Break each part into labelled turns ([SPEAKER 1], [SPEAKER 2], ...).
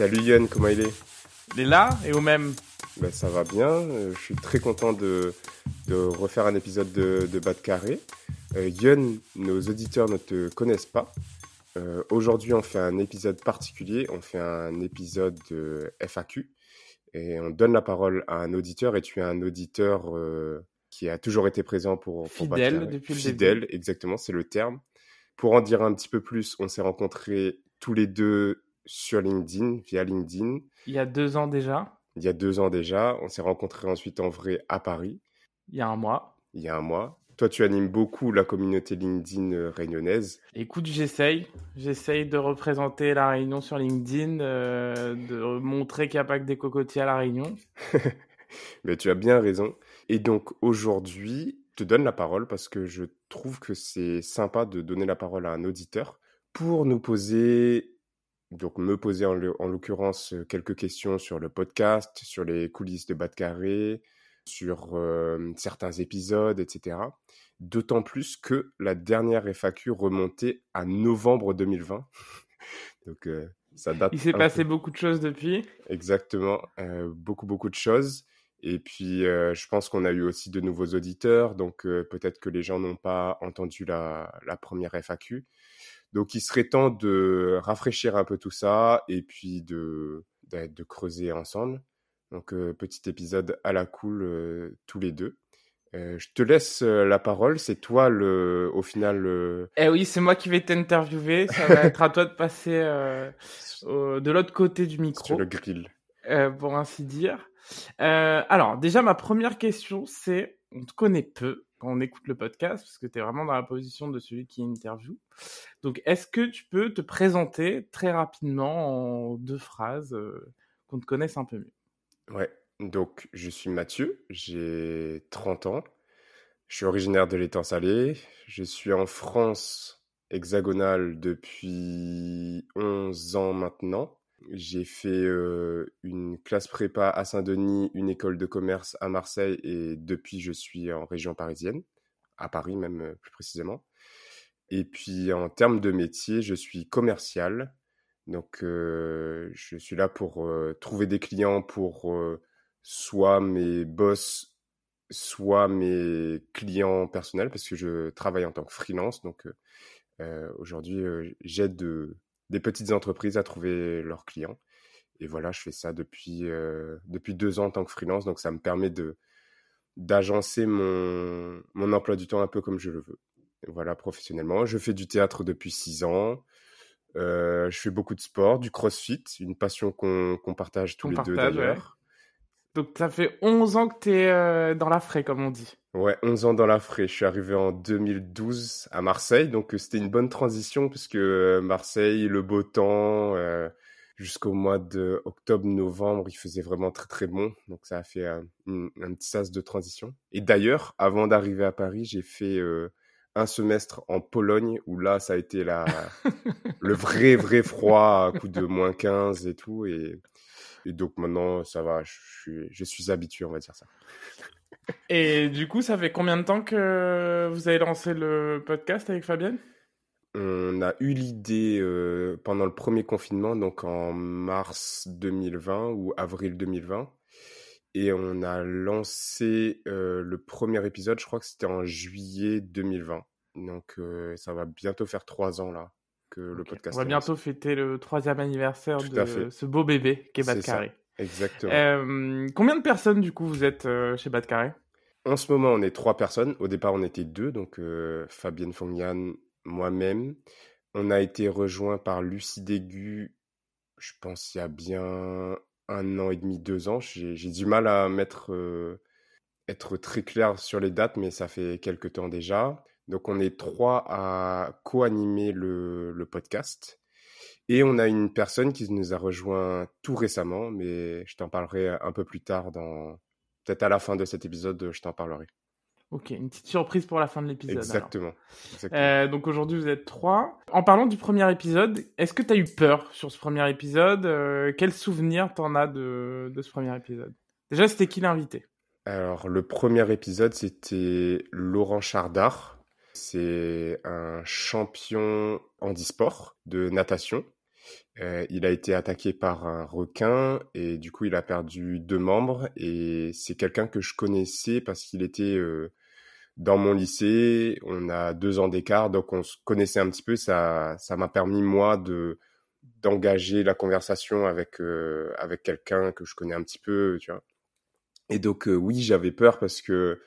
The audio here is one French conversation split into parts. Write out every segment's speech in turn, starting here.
[SPEAKER 1] Salut Yann, comment il est
[SPEAKER 2] Il est là et au même.
[SPEAKER 1] Ben, Ça va bien, euh, je suis très content de, de refaire un épisode de, de Bas de Carré. Euh, Yann, nos auditeurs ne te connaissent pas. Euh, Aujourd'hui, on fait un épisode particulier, on fait un épisode de FAQ et on donne la parole à un auditeur et tu es un auditeur euh, qui a toujours été présent pour, pour
[SPEAKER 2] Fidèle depuis le
[SPEAKER 1] Fidèle,
[SPEAKER 2] début.
[SPEAKER 1] exactement, c'est le terme. Pour en dire un petit peu plus, on s'est rencontrés tous les deux sur LinkedIn, via LinkedIn.
[SPEAKER 2] Il y a deux ans déjà,
[SPEAKER 1] il y a deux ans déjà. On s'est rencontrés ensuite en vrai à Paris,
[SPEAKER 2] il y a un mois.
[SPEAKER 1] il y a un mois. Toi, tu animes beaucoup la communauté LinkedIn euh, réunionnaise.
[SPEAKER 2] Écoute, j'essaye. J'essaye de représenter la Réunion sur LinkedIn, euh, de montrer qu'il n'y a pas que des cocotiers à la Réunion.
[SPEAKER 1] Mais tu as bien raison. Et donc aujourd'hui, je te donne la parole parce que je trouve que c'est sympa de donner la parole à un auditeur pour nous poser, donc me poser en, l'occurrence euh, quelques questions sur le podcast, sur les coulisses de Bas de Carré, sur euh, certains épisodes, etc. D'autant plus que la dernière FAQ remontait à novembre 2020. donc euh, ça date.
[SPEAKER 2] Il s'est passé
[SPEAKER 1] peu.
[SPEAKER 2] beaucoup de choses depuis.
[SPEAKER 1] Exactement, euh, beaucoup beaucoup de choses. Et puis je pense qu'on a eu aussi de nouveaux auditeurs, donc peut-être que les gens n'ont pas entendu la, la première FAQ. Donc il serait temps de rafraîchir un peu tout ça et puis de, de, de creuser ensemble. Donc euh, petit épisode à la cool euh, tous les deux. Euh, je te laisse la parole, c'est toi le, au final le,
[SPEAKER 2] Eh oui, c'est moi qui vais t'interviewer. Ça va être à toi de passer au- de l'autre côté du micro.
[SPEAKER 1] sur le grill.
[SPEAKER 2] pour ainsi dire. Alors, déjà, ma première question, c'est, on te connaît peu quand on écoute le podcast, parce que tu es vraiment dans la position de celui qui interview. Donc, est-ce que tu peux te présenter très rapidement en deux phrases, euh, qu'on te connaisse un peu mieux?
[SPEAKER 1] Ouais, donc je suis Mathieu, j'ai 30 ans, je suis originaire de l'étang salé, je suis en France hexagonale depuis 11 ans maintenant. J'ai fait une classe prépa à Saint-Denis, une école de commerce à Marseille et depuis je suis en région parisienne, à Paris même plus précisément. Et puis en termes de métier, je suis commercial. Donc je suis là pour trouver des clients pour soit mes boss, soit mes clients personnels, parce que je travaille en tant que freelance. Donc euh, aujourd'hui, j'aide de- des petites entreprises à trouver leurs clients. Et voilà, je fais ça depuis, euh, depuis deux ans en tant que freelance. Donc ça me permet de d'agencer mon, mon emploi du temps un peu comme je le veux. Voilà, professionnellement. Je fais du théâtre depuis six ans. Euh, je fais beaucoup de sport, du crossfit, une passion qu'on qu'on partage tous les deux
[SPEAKER 2] partage,
[SPEAKER 1] d'ailleurs.
[SPEAKER 2] Donc, ça fait 11 ans que tu es dans la frais, comme on dit.
[SPEAKER 1] Ouais, 11 ans dans la frais. Je suis arrivé en 2012 à Marseille, donc euh, c'était une bonne transition puisque euh, Marseille, le beau temps, euh, jusqu'au mois de octobre-novembre, il faisait vraiment très très bon. Donc ça a fait un, petit sas de transition. Et d'ailleurs, avant d'arriver à Paris, j'ai fait euh, un semestre en Pologne où là, ça a été la, le vrai vrai froid à coup de moins 15 et tout. Et, et donc maintenant, ça va, je suis, je suis habitué, on va dire ça.
[SPEAKER 2] Et du coup, ça fait combien de temps que vous avez lancé le podcast avec Fabienne?
[SPEAKER 1] On a eu l'idée euh, pendant le premier confinement, donc en mars 2020 ou avril 2020. Et on a lancé euh, le premier épisode, je crois que c'était en juillet 2020. Donc euh, ça va bientôt faire trois ans là que le
[SPEAKER 2] Ok.
[SPEAKER 1] podcast
[SPEAKER 2] On va bientôt fêter le troisième anniversaire
[SPEAKER 1] Tout
[SPEAKER 2] de ce beau bébé qui est Bas de
[SPEAKER 1] C'est ça.
[SPEAKER 2] Carré.
[SPEAKER 1] Exactement.
[SPEAKER 2] Euh, combien de personnes, du coup, vous êtes euh, chez Bas de Carré?
[SPEAKER 1] En ce moment, on est trois personnes. Au départ, on était deux, donc euh, Fabienne Fongian, moi-même. On a été rejoint par Lucie Dégu, je pense il y a bien un an et demi, deux ans. J'ai du mal à mettre, être très clair sur les dates, mais ça fait quelques temps déjà. Donc on est trois à co-animer le, le podcast. Et on a une personne qui nous a rejoint tout récemment, mais je t'en parlerai un peu plus tard dans peut-être à la fin de cet épisode, je t'en parlerai.
[SPEAKER 2] Ok, une petite surprise pour la fin de l'épisode.
[SPEAKER 1] Exactement. Exactement.
[SPEAKER 2] Euh, donc aujourd'hui vous êtes trois. En parlant du premier épisode, est-ce que tu as eu peur sur ce premier épisode? Euh, Quel souvenir t'en as de, de ce premier épisode? Déjà, c'était qui l'invité?
[SPEAKER 1] Alors le premier épisode, c'était Laurent Chardard. C'est un champion handisport de natation. Euh, il a été attaqué par un requin et du coup il a perdu deux membres et c'est quelqu'un que je connaissais parce qu'il était euh, dans mon lycée. On a deux ans d'écart donc on se connaissait un petit peu. Ça ça m'a permis moi de d'engager la conversation avec euh, avec quelqu'un que je connais un petit peu, tu vois. Et donc oui j'avais peur parce que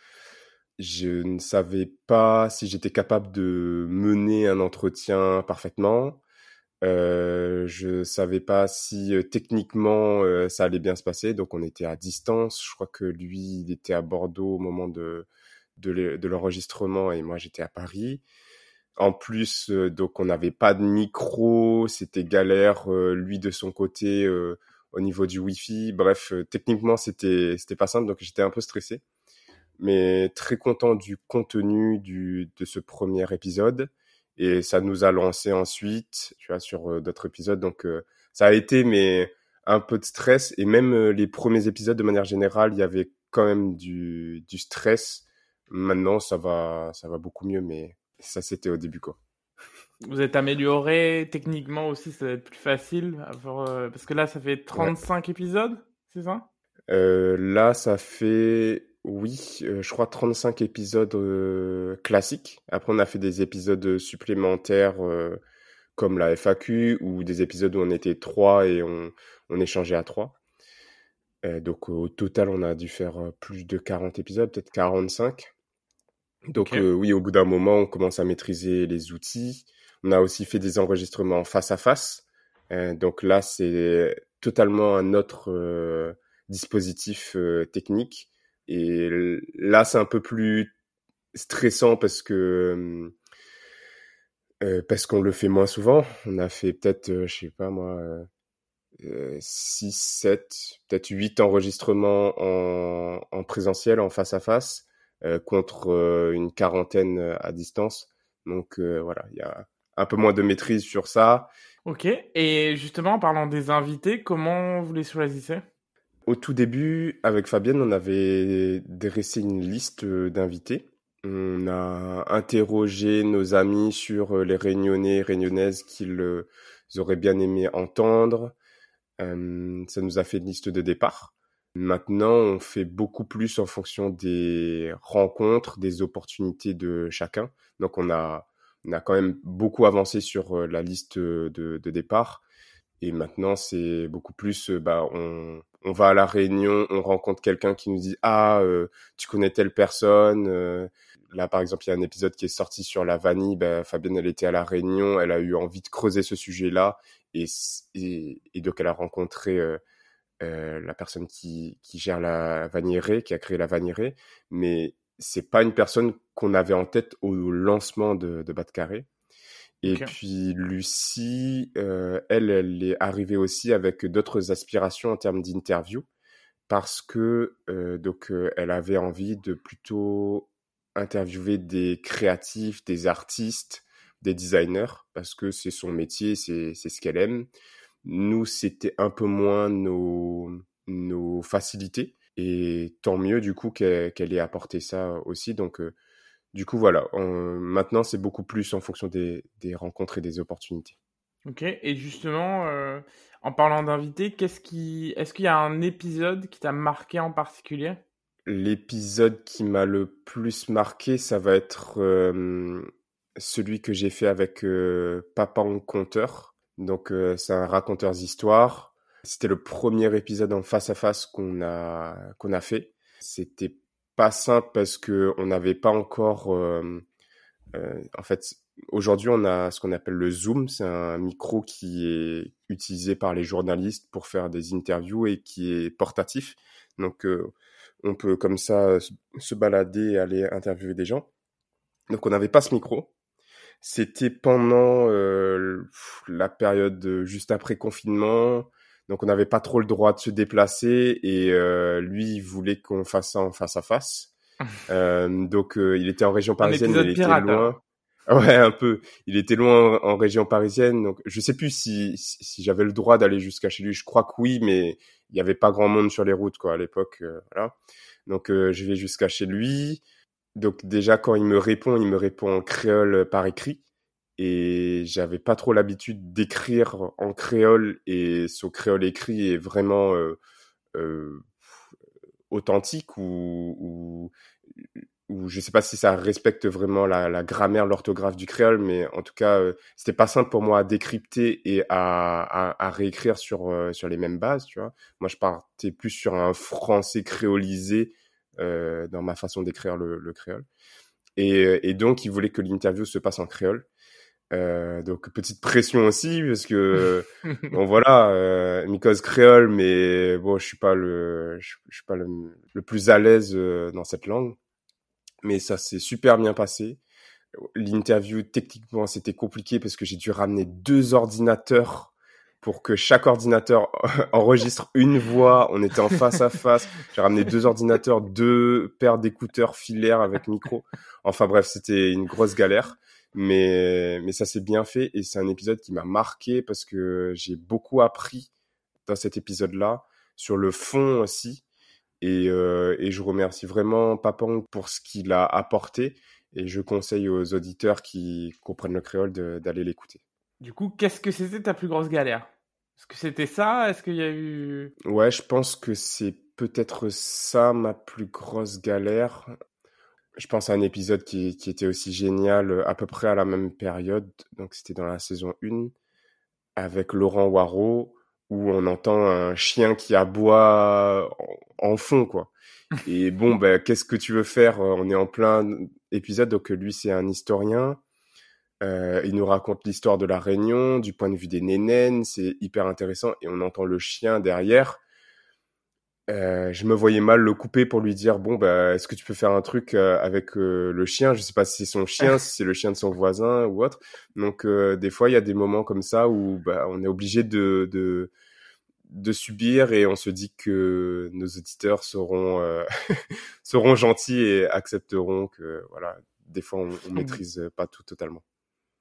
[SPEAKER 1] je ne savais pas si j'étais capable de mener un entretien parfaitement. Euh, je savais pas si euh, techniquement euh, ça allait bien se passer, donc on était à distance. Je crois que lui, il était à Bordeaux au moment de de l'enregistrement et moi j'étais à Paris. En plus, euh, donc on n'avait pas de micro, c'était galère. lui de son côté au niveau du Wi-Fi. Bref, techniquement c'était c'était pas simple, donc j'étais un peu stressé, mais très content du contenu du de ce premier épisode et ça nous a lancé ensuite, tu vois, sur euh, d'autres épisodes. Donc euh, ça a été mais un peu de stress et même euh, les premiers épisodes de manière générale, il y avait quand même du, du stress. Maintenant, ça va, ça va beaucoup mieux, mais ça c'était au début quoi.
[SPEAKER 2] Vous êtes amélioré techniquement aussi, ça va être plus facile parce que là, ça fait 35 épisodes, c'est ça?
[SPEAKER 1] Là, ça fait oui, euh, je crois 35 épisodes euh, classiques. Après, on a fait des épisodes supplémentaires euh, comme la FAQ ou des épisodes où on était trois et on, on échangeait à trois. donc au total, on a dû faire plus de 40 épisodes, peut-être 45. Donc oui, au bout d'un moment, on commence à maîtriser les outils. On a aussi fait des enregistrements face à face. donc là, c'est totalement un autre dispositif technique et là, c'est un peu plus stressant parce que euh, parce qu'on le fait moins souvent. On a fait peut-être, euh, je sais pas moi, euh, 6, 7, peut-être 8 enregistrements en, en, présentiel, en face à face, euh, contre euh, une quarantaine à distance. Donc voilà, il y a un peu moins de maîtrise sur ça.
[SPEAKER 2] Ok, et justement, en parlant des invités, comment vous les choisissez?
[SPEAKER 1] Au tout début, avec Fabienne, on avait dressé une liste euh, d'invités. On a interrogé nos amis sur euh, les réunionnais, réunionnaises qu'ils euh, auraient bien aimé entendre. ça nous a fait une liste de départ. Maintenant, on fait beaucoup plus en fonction des rencontres, des opportunités de chacun. Donc, on a, on a quand même beaucoup avancé sur la liste de départ. Et maintenant, c'est beaucoup plus, bah, on, on va à la réunion, on rencontre quelqu'un qui nous dit ah euh, tu connais telle personne. Euh. là par exemple il y a un épisode qui est sorti sur la vanille. Ben, Fabienne elle était à la réunion, elle a eu envie de creuser ce sujet-là et, et, donc elle a rencontré euh, la personne qui, qui gère la vanillerie, qui a créé la vanillerie, mais c'est pas une personne qu'on avait en tête au lancement de, de Bas de Carré. Et puis Lucie, euh, elle, elle est arrivée aussi avec d'autres aspirations en termes d'interview parce que euh, donc euh, elle avait envie de plutôt interviewer des créatifs, des artistes, des designers parce que c'est son métier, c'est ce qu'elle aime. Nous, c'était un peu moins nos nos facilités et tant mieux du coup qu'elle qu'elle ait apporté ça aussi. Donc du coup, voilà. maintenant, c'est beaucoup plus en fonction des, des, rencontres et des opportunités.
[SPEAKER 2] Ok. Et justement, euh, en parlant d'invités, qu'est-ce qui, est-ce qu'il y a un épisode qui t'a marqué en particulier?
[SPEAKER 1] L'épisode qui m'a le plus marqué, ça va être euh, celui que j'ai fait avec euh, Papa en conteur. Donc, c'est un raconteur d'histoire. C'était le premier épisode en face à face qu'on a qu'on a fait. C'était pas simple parce que on n'avait pas encore. Euh, euh, en fait, aujourd'hui, on a ce qu'on appelle le Zoom. C'est un micro qui est utilisé par les journalistes pour faire des interviews et qui est portatif. Donc, euh, on peut comme ça se balader et aller interviewer des gens. Donc on n'avait pas ce micro. C'était pendant la période juste après confinement. Donc on n'avait pas trop le droit de se déplacer et lui il voulait qu'on fasse ça en face à face. donc il était en région parisienne, il était
[SPEAKER 2] hein.
[SPEAKER 1] loin. Ouais, un peu. Il était loin en, région parisienne, donc je sais plus si, si, j'avais le droit d'aller jusqu'à chez lui. Je crois que oui, mais il y avait pas grand monde sur les routes quoi à l'époque. Euh, voilà. Donc euh, je vais jusqu'à chez lui. Donc déjà quand il me répond, il me répond en créole par écrit et j'avais pas trop l'habitude d'écrire en créole et ce créole écrit est vraiment euh, euh authentique ou, ou ou je sais pas si ça respecte vraiment la, grammaire, l'orthographe du créole, mais en tout cas, euh, c'était pas simple pour moi à décrypter et à, à, à réécrire sur euh, sur les mêmes bases, tu vois. Moi, je partais plus sur un français créolisé euh, dans ma façon d'écrire le, le, créole. Et, et, donc, il voulait que l'interview se passe en créole. Euh, donc petite pression aussi parce que bon voilà euh, mycose créole mais bon je suis pas le je, je suis pas le, le plus à l'aise dans cette langue mais ça s'est super bien passé. L'interview, techniquement, c'était compliqué parce que j'ai dû ramener deux ordinateurs pour que chaque ordinateur enregistre une voix. On était en face à face. J'ai ramené deux ordinateurs, deux paires d'écouteurs filaires avec micro. Enfin bref, c'était une grosse galère. Mais, mais ça s'est bien fait et c'est un épisode qui m'a marqué parce que j'ai beaucoup appris dans cet épisode-là sur le fond aussi et, euh, et je remercie vraiment Papang pour ce qu'il a apporté. Et je conseille aux auditeurs qui comprennent le créole d'aller l'écouter.
[SPEAKER 2] Du coup, qu'est-ce que c'était ta plus grosse galère? Est-ce que c'était ça? Est-ce qu'il y a eu...
[SPEAKER 1] Ouais, je pense que c'est peut-être ça ma plus grosse galère. Je pense à un épisode qui, qui, était aussi génial à peu près à la même période. Donc c'était dans la saison 1 avec Laurent Waro où on entend un chien qui aboie en, fond, quoi. Et bon, ben, qu'est-ce que tu veux faire? On est en plein épisode, donc lui, c'est un historien. Euh, il nous raconte l'histoire de la Réunion, du point de vue des nénènes, c'est hyper intéressant, et on entend le chien derrière. Euh, je me voyais mal le couper pour lui dire bon bah est-ce que tu peux faire un truc euh, avec euh, le chien? Je sais pas si c'est son chien si c'est le chien de son voisin ou autre. Donc euh, des fois il y a des moments comme ça où bah, on est obligé de, de de subir et on se dit que nos auditeurs seront seront gentils et accepteront que voilà des fois on, on maîtrise pas tout totalement.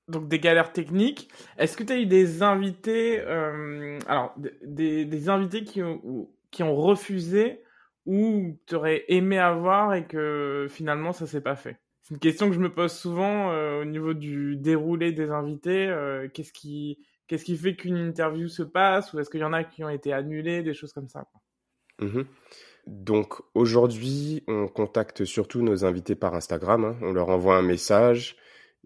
[SPEAKER 2] Donc des galères techniques. Est-ce que tu as eu des invités, euh, alors des, des invités qui ont, qui ont refusé ou tu aurais aimé avoir et que finalement ça s'est pas fait? C'est une question que je me pose souvent euh, au niveau du déroulé des invités. Euh, qu'est-ce qui qu'est-ce qui fait qu'une interview se passe ou est-ce qu'il y en a qui ont été annulés, des choses comme ça.
[SPEAKER 1] Mmh Donc aujourd'hui, on contacte surtout nos invités par Instagram. Hein. On leur envoie un message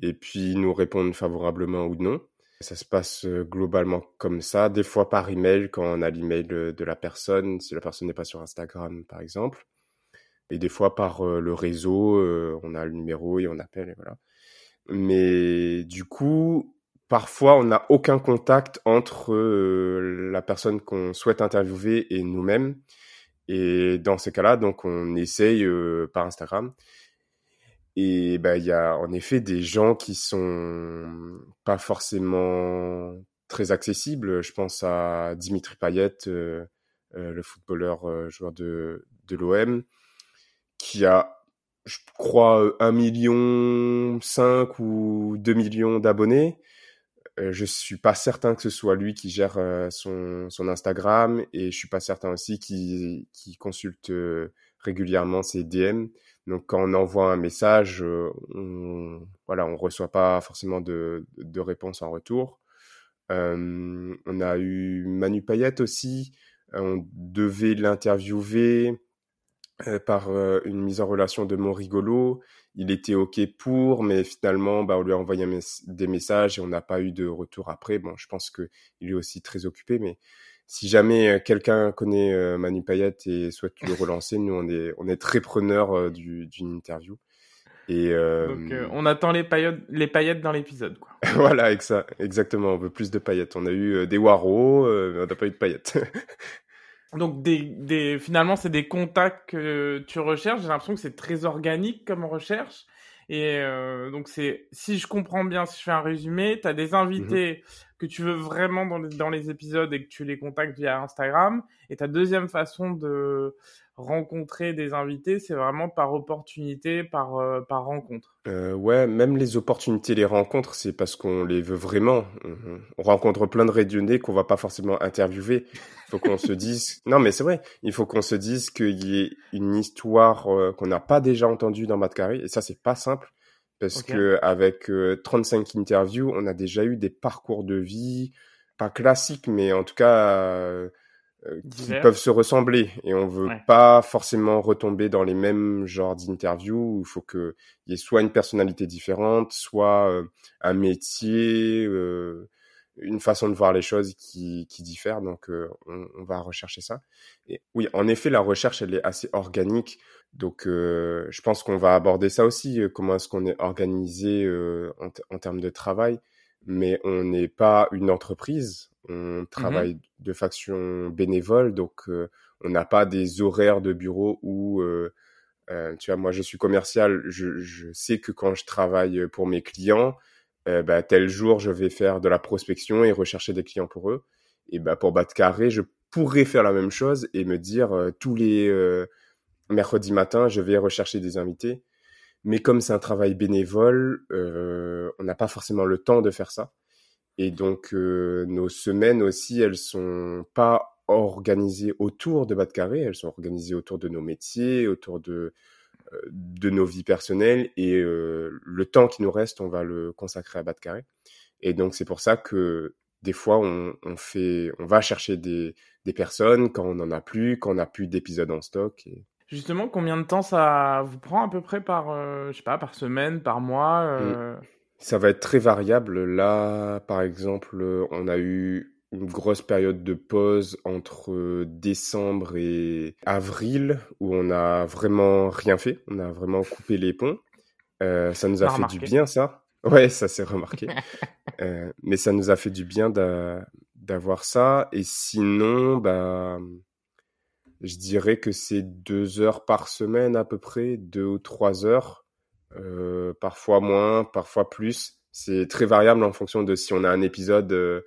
[SPEAKER 1] et puis ils nous répondent favorablement ou non. Ça se passe globalement comme ça, des fois par email quand on a l'email de la personne, si la personne n'est pas sur Instagram par exemple, et des fois par le réseau, on a le numéro et on appelle et voilà. Mais du coup, parfois on n'a aucun contact entre la personne qu'on souhaite interviewer et nous-mêmes. Et dans ces cas-là, donc on essaye par Instagram. Et bah, il y a en effet des gens qui sont pas forcément très accessibles. Je pense à Dimitri Payet, euh, euh, le footballeur euh, joueur de, de l'OM, qui a, je crois, un million cinq ou 2 millions d'abonnés. je suis pas certain que ce soit lui qui gère son, son Instagram et je suis pas certain aussi qu'il qui consulte régulièrement ses DM. Donc quand on envoie un message, euh, on, voilà, on reçoit pas forcément de, réponse en retour. Euh, on a eu Manu Payette aussi. On devait l'interviewer euh, par euh, une mise en relation de mon rigolo. Il était ok pour, mais finalement, bah, on lui a envoyé des messages et on n'a pas eu de retour après. Bon, je pense que il est aussi très occupé, mais si jamais euh, quelqu'un connaît euh, Manu Payet et souhaite le relancer, nous on est on est très preneur euh, d'une interview.
[SPEAKER 2] Et Donc on attend les paillettes les paillettes dans l'épisode
[SPEAKER 1] voilà, exactement, on veut plus de paillettes. On a eu des Waro, mais on n'a pas eu de paillettes.
[SPEAKER 2] Donc des, des finalement c'est des contacts que tu recherches. J'ai l'impression que c'est très organique comme recherche. Et euh, donc c'est, si je comprends bien, si je fais un résumé, tu as des invités que tu veux vraiment dans les, dans les épisodes et que tu les contactes via Instagram. Et ta deuxième façon de rencontrer des invités, c'est vraiment par opportunité, par, euh, par rencontre.
[SPEAKER 1] Euh, ouais, même les opportunités, les rencontres, c'est parce qu'on les veut vraiment. On, rencontre plein de rayonnés qu'on va pas forcément interviewer. Il faut qu'on se dise, non mais c'est vrai, il faut qu'on se dise qu'il y ait une histoire euh, qu'on n'a pas déjà entendue dans Carré. et ça c'est pas simple parce que avec 35 interviews, on a déjà eu des parcours de vie pas classiques, mais en tout cas euh, qui peuvent se ressembler. Et on veut pas forcément retomber dans les mêmes genres d'interviews. Il faut que il y ait soit une personnalité différente, soit euh, un métier, euh, une façon de voir les choses qui, qui diffère. Donc on, on, va rechercher ça. Et oui, en effet, la recherche elle est assez organique. Donc je pense qu'on va aborder ça aussi. comment est-ce qu'on est organisé en, en termes de travail mais on n'est pas une entreprise on mmh travaille de faction bénévole, donc euh, on n'a pas des horaires de bureau où, euh, euh, tu vois, moi je suis commercial, je, je, sais que quand je travaille pour mes clients, bah, tel jour je vais faire de la prospection et rechercher des clients pour eux. Et bah, pour Bat Carré, je pourrais faire la même chose et me dire tous les mercredis matin, je vais rechercher des invités. Mais comme c'est un travail bénévole, on n'a pas forcément le temps de faire ça. Et donc, euh, nos semaines aussi, elles sont pas organisées autour de de Carré, elles sont organisées autour de nos métiers, autour de, euh, de nos vies personnelles. Et euh, le temps qui nous reste, on va le consacrer à Bas de Carré. Et donc, c'est pour ça que des fois, on, on, fait, on va chercher des, des personnes quand on n'en a plus, quand on n'a plus d'épisodes en stock. Et...
[SPEAKER 2] Justement, combien de temps ça vous prend à peu près par, je sais pas, par semaine, par mois mmh.
[SPEAKER 1] Ça va être très variable. Là, par exemple, on a eu une grosse période de pause entre décembre et avril où on a vraiment rien fait. On a vraiment coupé les ponts. Euh, ça nous a fait du bien, ça. Ouais, ça s'est remarqué. euh, mais ça nous a fait du bien d'avoir ça. Et sinon, bah, je dirais que c'est deux heures par semaine à peu près, deux ou trois heures euh, parfois moins, parfois plus. C'est très variable en fonction de si on a un épisode euh,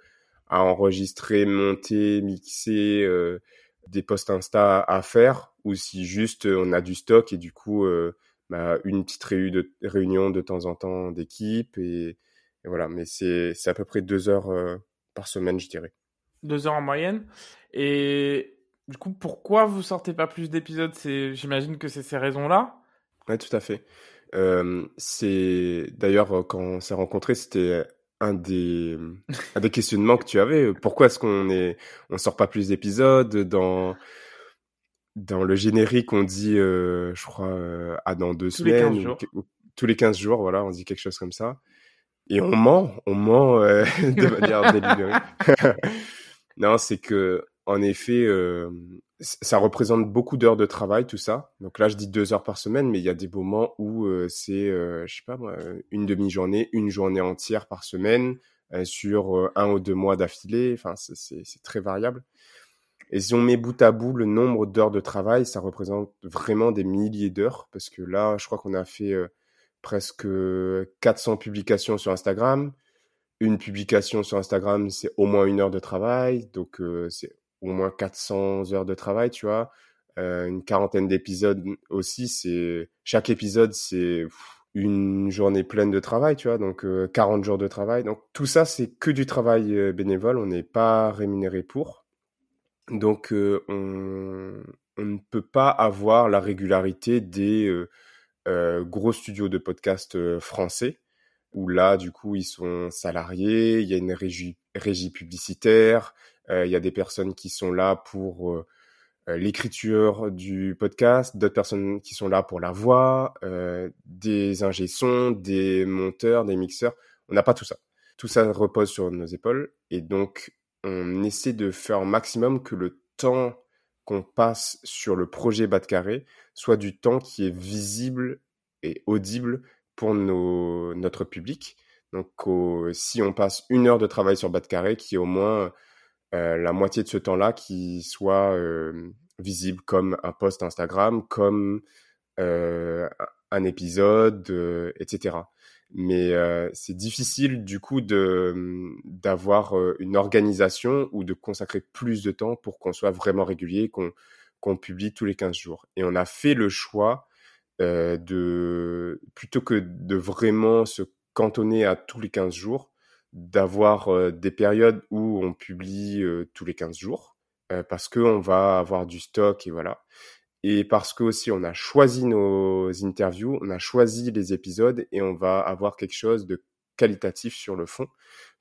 [SPEAKER 1] à enregistrer, monter, mixer, euh, des posts Insta à faire, ou si juste on a du stock et du coup bah, une petite de, réunion de temps en temps d'équipe et, voilà. Mais c'est à peu près deux heures par semaine, je dirais.
[SPEAKER 2] Deux heures en moyenne. Et du coup, pourquoi vous sortez pas plus d'épisodes? C'est, j'imagine que c'est ces raisons-là.
[SPEAKER 1] Ouais, tout à fait. Euh, c'est d'ailleurs euh, quand on s'est rencontrés, c'était un des un des questionnements que tu avais. Pourquoi est-ce qu'on est on sort pas plus d'épisodes dans dans le générique on dit euh, je crois euh, à dans deux tous semaines les tous les 15 jours voilà on dit quelque chose comme ça. Et on ment on ment euh, de manière délibérée. Non c'est que en effet ça représente beaucoup d'heures de travail, tout ça. Donc là, je dis deux heures par semaine, mais il y a des moments où euh, c'est, euh, je sais pas moi, une demi-journée, une journée entière par semaine euh, sur euh, un ou deux mois d'affilée. Enfin, c'est très variable. Et si on met bout à bout le nombre d'heures de travail, ça représente vraiment des milliers d'heures, parce que là, je crois qu'on a fait presque 400 publications sur Instagram. Une publication sur Instagram, c'est au moins une heure de travail, donc c'est au moins 400 heures de travail, tu vois? Euh, une quarantaine d'épisodes aussi, c'est chaque épisode c'est une journée pleine de travail, tu vois, donc 40 euh, jours de travail. Donc tout ça c'est que du travail euh, bénévole, on n'est pas rémunéré pour. Donc on, ne peut pas avoir la régularité des gros studios de podcast français où là du coup ils sont salariés, il y a une régie, publicitaire, il y a des personnes qui sont là pour euh, euh, l'écriture du podcast, d'autres personnes qui sont là pour la voix, des ingé sons, des monteurs, des mixeurs. On n'a pas tout ça. Tout ça repose sur nos épaules et donc on essaie de faire un maximum que le temps qu'on passe sur le projet bas de carré soit du temps qui est visible et audible pour nos, notre public. Donc, si on passe une heure de travail sur bas de carré, qui est au moins euh, la moitié de ce temps-là qui soit euh, visible comme un post Instagram, comme euh, un épisode, euh, etc. Mais euh, c'est difficile du coup de d'avoir une organisation ou de consacrer plus de temps pour qu'on soit vraiment régulier, qu'on qu'on publie tous les 15 jours. Et on a fait le choix euh, de plutôt que de vraiment se cantonner à tous les 15 jours, d'avoir euh, des périodes où on publie euh, tous les 15 jours euh, parce qu'on va avoir du stock et voilà. Et parce que aussi on a choisi nos interviews, on a choisi les épisodes et on va avoir quelque chose de qualitatif sur le fond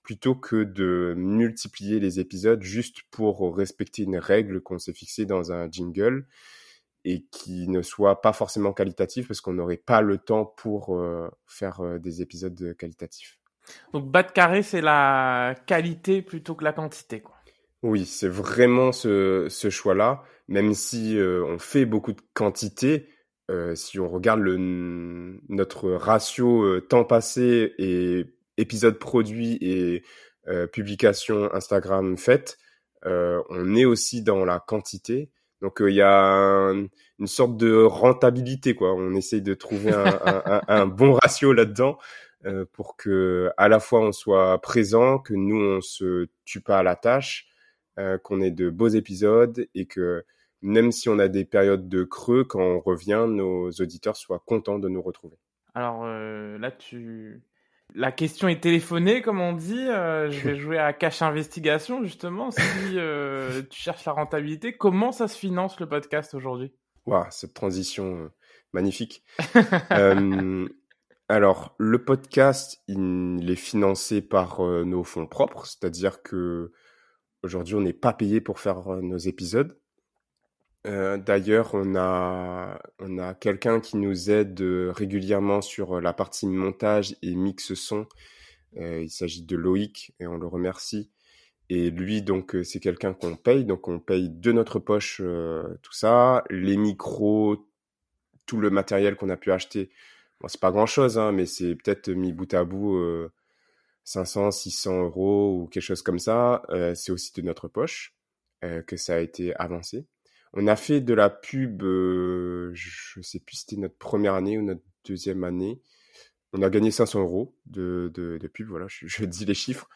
[SPEAKER 1] plutôt que de multiplier les épisodes juste pour respecter une règle qu'on s'est fixée dans un jingle et qui ne soit pas forcément qualitatif parce qu'on n'aurait pas le temps pour faire des épisodes qualitatifs.
[SPEAKER 2] Donc bas de carré, c'est la qualité plutôt que la quantité, quoi.
[SPEAKER 1] Oui, c'est vraiment ce, choix-là, même si euh, on fait beaucoup de quantité. si on regarde notre ratio temps passé et épisode produit et publication Instagram faite, on est aussi dans la quantité. Donc il y a une sorte de rentabilité quoi. On essaye de trouver un bon ratio là-dedans euh, pour que à la fois on soit présent, que nous on se tue pas à la tâche, euh, qu'on ait de beaux épisodes et que même si on a des périodes de creux, quand on revient, nos auditeurs soient contents de nous retrouver.
[SPEAKER 2] Alors euh, là, tu la question est téléphonée, comme on dit. Je vais jouer à cache investigation, justement. Si tu cherches la rentabilité, comment ça se finance le podcast aujourd'hui?
[SPEAKER 1] Waouh, cette transition magnifique. alors, le podcast, il est financé par nos fonds propres, c'est-à-dire que aujourd'hui, on n'est pas payé pour faire nos épisodes. Euh, d'ailleurs, on a, on a quelqu'un qui nous aide euh, régulièrement sur euh, la partie montage et mix son. il s'agit de Loïc et on le remercie. Et lui, donc, c'est quelqu'un qu'on paye. Donc, on paye de notre poche tout ça. Les micros, tout le matériel qu'on a pu acheter. Bon, c'est pas grand chose, hein, mais c'est peut-être mis bout à bout 500, 600 euros ou quelque chose comme ça. c'est aussi de notre poche que ça a été avancé. On a fait de la pub, euh, je sais plus si c'était notre première année ou notre deuxième année. On a gagné 500 euros de, de, de pub, voilà, je, dis les chiffres.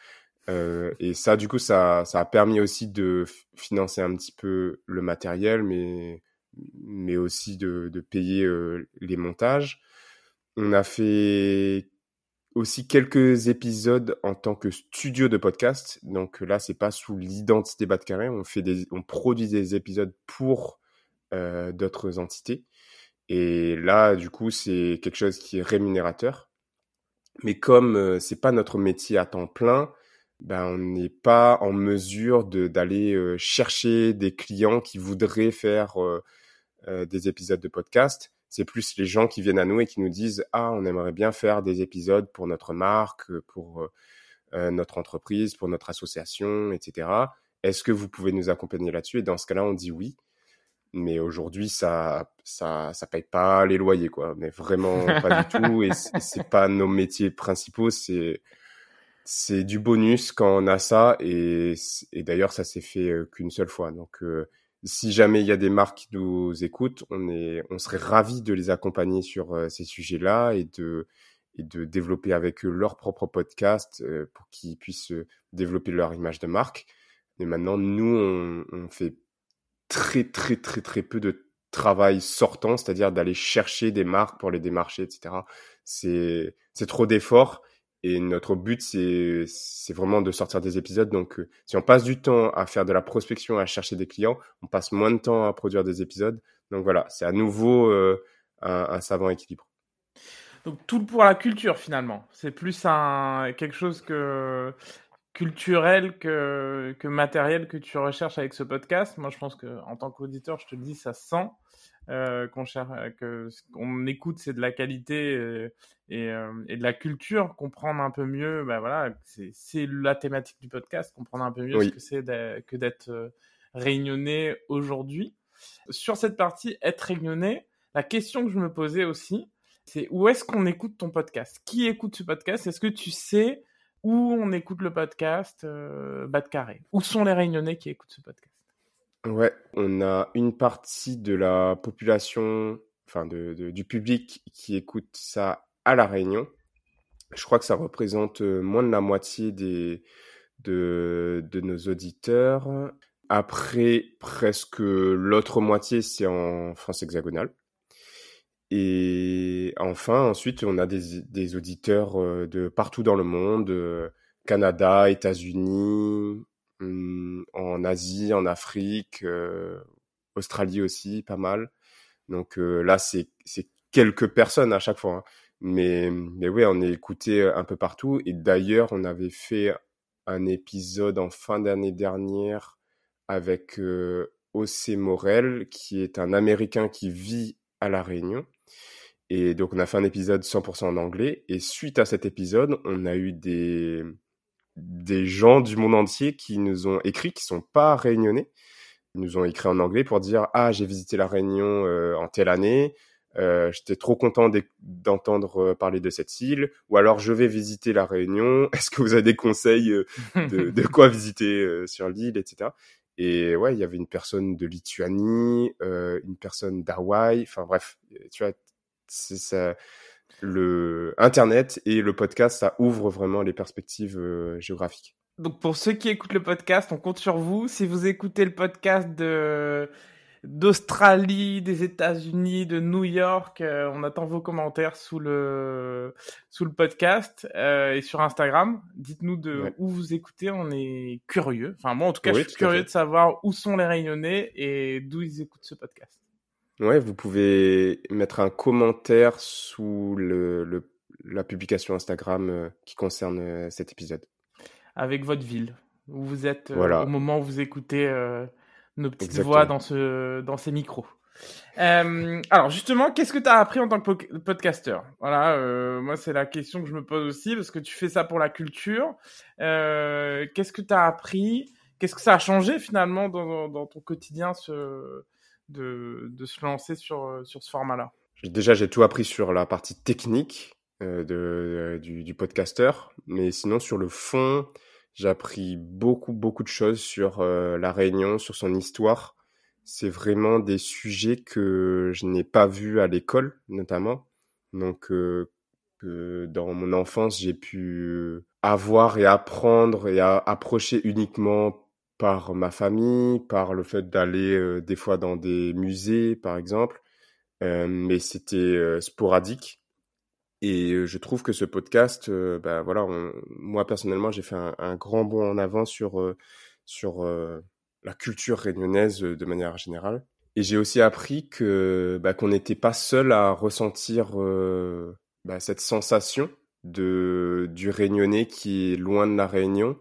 [SPEAKER 1] Euh, et ça, du coup, ça, ça a permis aussi de financer un petit peu le matériel, mais, mais aussi de, de payer euh, les montages. On a fait aussi quelques épisodes en tant que studio de podcast. Donc là, c'est pas sous l'identité Carré. On fait on produit des épisodes pour euh, d'autres entités. Et là, du coup, c'est quelque chose qui est rémunérateur. Mais comme euh, c'est pas notre métier à temps plein, ben on n'est pas en mesure de d'aller euh, chercher des clients qui voudraient faire euh, des épisodes de podcast c'est plus les gens qui viennent à nous et qui nous disent ah on aimerait bien faire des épisodes pour notre marque, pour euh, euh, notre entreprise, pour notre association, etc. Est-ce que vous pouvez nous accompagner là-dessus? Et dans ce cas-là, on dit oui. Mais aujourd'hui, ça, ça, ça paye pas les loyers, quoi. Mais vraiment pas du tout. Et c'est pas nos métiers principaux. C'est, c'est du bonus quand on a ça. Et, et d'ailleurs, ça s'est fait euh, qu'une seule fois. Donc, si jamais il y a des marques qui nous écoutent, on est, on serait ravis de les accompagner sur euh, ces sujets-là et de, et de développer avec eux leur propre podcast euh, pour qu'ils puissent euh, développer leur image de marque. Mais maintenant, nous, on, on, fait très, très, très, très peu de travail sortant, c'est-à-dire d'aller chercher des marques pour les démarcher, etc. C'est, c'est trop d'efforts et notre but, c'est, vraiment de sortir des épisodes. Donc, euh, si on passe du temps à faire de la prospection, à chercher des clients, on passe moins de temps à produire des épisodes. Donc voilà, c'est à nouveau euh, un, savant équilibre.
[SPEAKER 2] Donc tout pour la culture finalement. C'est plus quelque chose que culturel que, matériel que tu recherches avec ce podcast. Moi, je pense que en tant qu'auditeur, je te dis, ça sent euh, qu'on euh, qu'on écoute, c'est de la qualité euh, et, et, de la culture, comprendre un peu mieux, bah voilà, c'est la thématique du podcast, comprendre un peu mieux ce que c'est que d'être réunionné aujourd'hui. Sur cette partie, être réunionné, la question que je me posais aussi, c'est où est-ce qu'on écoute ton podcast? Qui écoute ce podcast? Est-ce que tu sais où on écoute le podcast Bas de Carré? Où sont les réunionnais qui écoutent ce podcast?
[SPEAKER 1] Ouais, on a une partie de la population enfin de, du public qui écoute ça à la Réunion. Je crois que ça représente moins de la moitié des de, de nos auditeurs. Après, presque l'autre moitié, c'est en France hexagonale. Et enfin, ensuite, on a des, des auditeurs de partout dans le monde, Canada, États-Unis, en Asie, en Afrique, Australie aussi, pas mal. Donc là, c'est quelques personnes à chaque fois. Hein. Mais, mais oui, on est écouté un peu partout. Et d'ailleurs, on avait fait un épisode en fin d'année dernière avec euh, Morel, qui est un Américain qui vit à La Réunion. Et donc, on a fait un épisode 100% en anglais. Et suite à cet épisode, on a eu des, des gens du monde entier qui nous ont écrit, qui sont pas réunionnais. Ils nous ont écrit en anglais pour dire Ah, j'ai visité La Réunion euh, en telle année. Euh, j'étais trop content d'entendre euh, parler de cette île. Ou alors, je vais visiter la Réunion. Est-ce que vous avez des conseils euh, de, de quoi visiter sur l'île, etc. Et ouais, il y avait une personne de Lituanie, euh, une personne d'Hawaï. Enfin bref, tu vois, c'est ça. Le Internet et le podcast, ça ouvre vraiment les perspectives géographiques.
[SPEAKER 2] Donc pour ceux qui écoutent le podcast, on compte sur vous. Si vous écoutez le podcast de d'Australie, des États-Unis, de New York. Euh, on attend vos commentaires sous le sous le podcast euh, et sur Instagram. Dites-nous de où vous écoutez. On est curieux. Enfin moi en tout cas, je suis curieux de savoir où sont les Réunionnais et d'où ils écoutent ce podcast.
[SPEAKER 1] Ouais, vous pouvez mettre un commentaire sous le, le la publication Instagram euh, qui concerne cet épisode.
[SPEAKER 2] Avec votre ville où vous êtes au moment où vous écoutez nos petites voix dans, ce, dans ces micros. Euh, alors justement, qu'est-ce que tu as appris en tant que podcasteur? Voilà, euh, moi c'est la question que je me pose aussi parce que tu fais ça pour la culture. Euh, qu'est-ce que tu as appris? Qu'est-ce que ça a changé finalement dans, dans ton quotidien ce, de, se lancer sur, sur ce format-là
[SPEAKER 1] Déjà, j'ai tout appris sur la partie technique de, du, du podcasteur, mais sinon sur le fond, j'ai appris beaucoup, beaucoup de choses sur euh, la Réunion, sur son histoire. C'est vraiment des sujets que je n'ai pas vus à l'école, notamment. Donc, euh, que dans mon enfance, j'ai pu avoir et apprendre et approcher uniquement par ma famille, par le fait d'aller euh, des fois dans des musées, par exemple. mais c'était sporadique. Et je trouve que ce podcast, bah voilà, moi personnellement, j'ai fait un, grand bond en avant sur sur la culture réunionnaise de manière générale. Et j'ai aussi appris que bah, qu'on n'était pas seul à ressentir bah, cette sensation de du réunionnais qui est loin de la Réunion.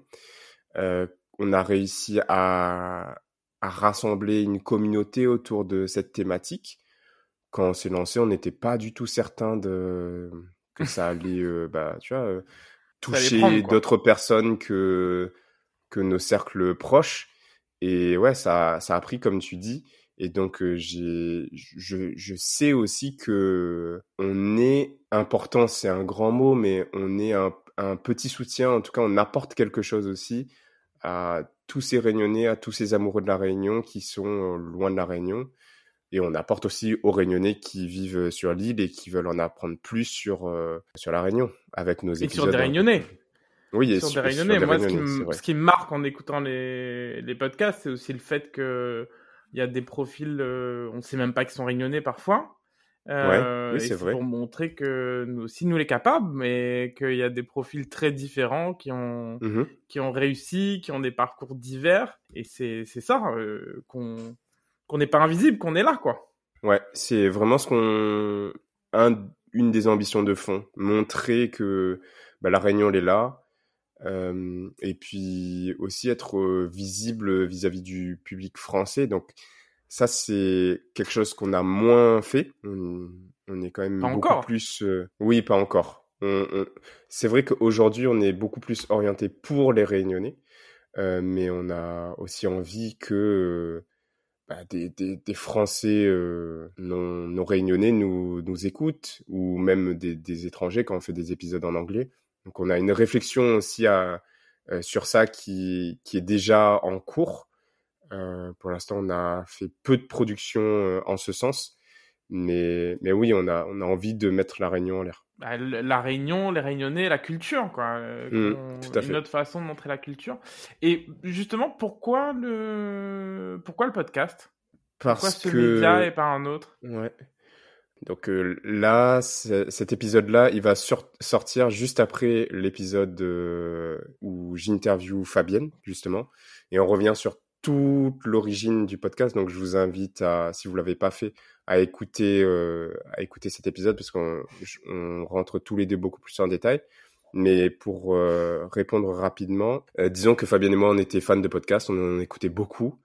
[SPEAKER 1] Euh, on a réussi à, à rassembler une communauté autour de cette thématique quand on s'est lancé, on n'était pas du tout certain de que ça allait, euh, bah, tu vois, euh, toucher d'autres personnes que que nos cercles proches. Et ouais, ça, ça a pris comme tu dis. Et donc euh, j'ai, je, je sais aussi que on est important, c'est un grand mot, mais on est un, un petit soutien. En tout cas, on apporte quelque chose aussi à tous ces Réunionnais, à tous ces amoureux de la Réunion qui sont loin de la Réunion. Et on apporte aussi aux Réunionnais qui vivent sur l'île et qui veulent en apprendre plus sur, euh, sur la Réunion avec nos
[SPEAKER 2] et
[SPEAKER 1] épisodes.
[SPEAKER 2] sur des Réunionnais.
[SPEAKER 1] Oui,
[SPEAKER 2] et sur, des Réunionnais. Moi, ce, qui me, ce, qui me, marque en écoutant les, les podcasts, c'est aussi le fait que il y a des profils, euh, on ne sait même pas qu'ils sont Réunionnais parfois.
[SPEAKER 1] Euh, ouais, oui, c'est vrai.
[SPEAKER 2] Pour montrer que nous aussi nous les capables, mais qu'il y a des profils très différents qui ont mmh qui ont réussi, qui ont des parcours divers, et c'est c'est ça euh, qu'on qu'on n'est pas invisible, qu'on est là, quoi.
[SPEAKER 1] Ouais, c'est vraiment ce qu'on, un, une des ambitions de fond, montrer que bah, la Réunion elle est là, euh, et puis aussi être euh, visible vis-à-vis du public français. Donc ça c'est quelque chose qu'on a moins fait. On, est quand même
[SPEAKER 2] pas
[SPEAKER 1] beaucoup
[SPEAKER 2] encore.
[SPEAKER 1] plus. Euh... Oui, pas encore. On, on... C'est vrai qu'aujourd'hui on est beaucoup plus orienté pour les Réunionnais, euh, mais on a aussi envie que bah, des, des, des, Français euh, non, non, réunionnais nous, nous écoutent, ou même des, des, étrangers quand on fait des épisodes en anglais. Donc on a une réflexion aussi à, euh, sur ça qui, qui est déjà en cours. Euh, pour l'instant, on a fait peu de production euh, en ce sens, Mais, mais oui, on a, on a envie de mettre la Réunion en l'air.
[SPEAKER 2] Bah, la Réunion, les Réunionnais, la culture, quoi.
[SPEAKER 1] Mmh, tout à fait.
[SPEAKER 2] Une autre façon de montrer la culture. Et justement, pourquoi le, pourquoi le podcast?
[SPEAKER 1] Parce
[SPEAKER 2] Pourquoi ce
[SPEAKER 1] que...
[SPEAKER 2] média et pas un autre?
[SPEAKER 1] Ouais. Donc euh, là, cet épisode-là, il va sortir juste après l'épisode euh, où j'interview Fabienne, justement. Et on revient sur toute l'origine du podcast. Donc je vous invite à, si vous l'avez pas fait, à écouter, euh, à écouter cet épisode parce qu'on on rentre tous les deux beaucoup plus en détail. Mais pour euh, répondre rapidement, euh, disons que Fabienne et moi, on était fans de podcasts, on en écoutait beaucoup.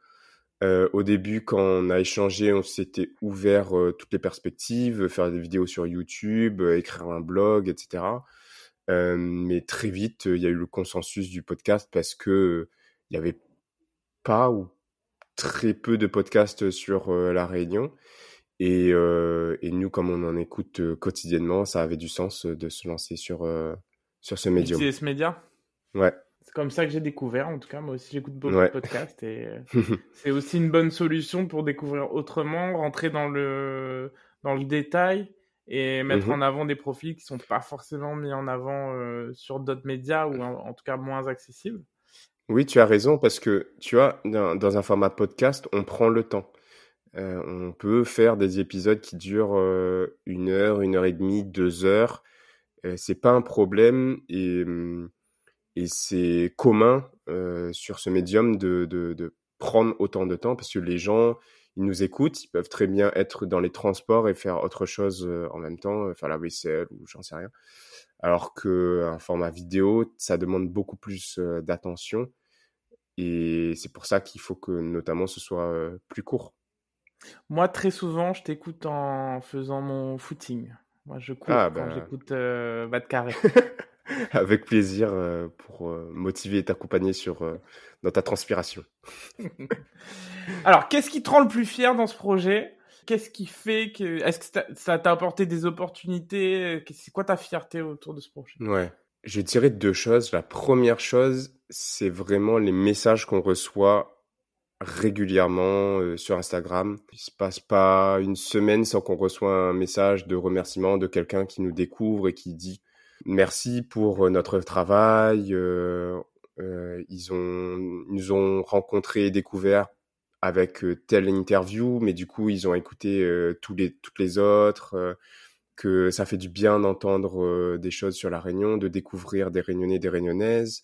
[SPEAKER 1] Euh, au début, quand on a échangé, on s'était ouvert euh, toutes les perspectives, faire des vidéos sur YouTube, euh, écrire un blog, etc. Mais très vite, il y a eu le consensus du podcast parce que il y avait pas ou très peu de podcasts sur euh, la Réunion. Et, euh, et nous, comme on en écoute euh, quotidiennement, ça avait du sens de se lancer sur, sur ce médium.
[SPEAKER 2] Utiliser ce média?
[SPEAKER 1] Ouais.
[SPEAKER 2] C'est comme ça que j'ai découvert, en tout cas. Moi aussi, j'écoute beaucoup
[SPEAKER 1] Ouais.
[SPEAKER 2] de podcasts et c'est aussi une bonne solution pour découvrir autrement, rentrer dans le, dans le détail et mettre
[SPEAKER 1] Mhm.
[SPEAKER 2] en avant des profils qui sont pas forcément mis en avant euh, sur d'autres médias ou en, en tout cas moins accessibles.
[SPEAKER 1] Oui, tu as raison, parce que tu vois, dans, un format podcast, on prend le temps. Euh, on peut faire des épisodes qui durent euh, une heure, une heure et demie, deux heures. Euh, c'est pas un problème et, et c'est commun euh, sur ce médium de, de, prendre autant de temps parce que les gens, ils nous écoutent, ils peuvent très bien être dans les transports et faire autre chose en même temps, faire la vaisselle ou j'en sais rien. Alors que un format vidéo, ça demande beaucoup plus d'attention et c'est pour ça qu'il faut que notamment ce soit plus court.
[SPEAKER 2] Moi, très souvent, je t'écoute en faisant mon footing. Moi, je cours
[SPEAKER 1] Ah,
[SPEAKER 2] quand
[SPEAKER 1] bah.
[SPEAKER 2] j'écoute euh, Carré.
[SPEAKER 1] Avec plaisir euh, pour euh, motiver et t'accompagner sur dans ta transpiration.
[SPEAKER 2] Alors, qu'est-ce qui te rend le plus fier dans ce projet? Qu'est-ce qui fait que. Est-ce que ça- t'a apporté des opportunités C'est quoi ta fierté autour de ce projet?
[SPEAKER 1] Ouais. Je dirais deux choses. La première chose, c'est vraiment les messages qu'on reçoit régulièrement euh, sur Instagram. Il se passe pas une semaine sans qu'on reçoit un message de remerciement de quelqu'un qui nous découvre et qui dit merci pour euh, notre travail. euh, euh, ils ont, ils nous ont rencontrés et découverts avec euh, telle interview, mais du coup, ils ont écouté euh, tous les, toutes les autres. euh, que ça fait du bien d'entendre euh, des choses sur la Réunion, de découvrir des Réunionnais, des Réunionnaises,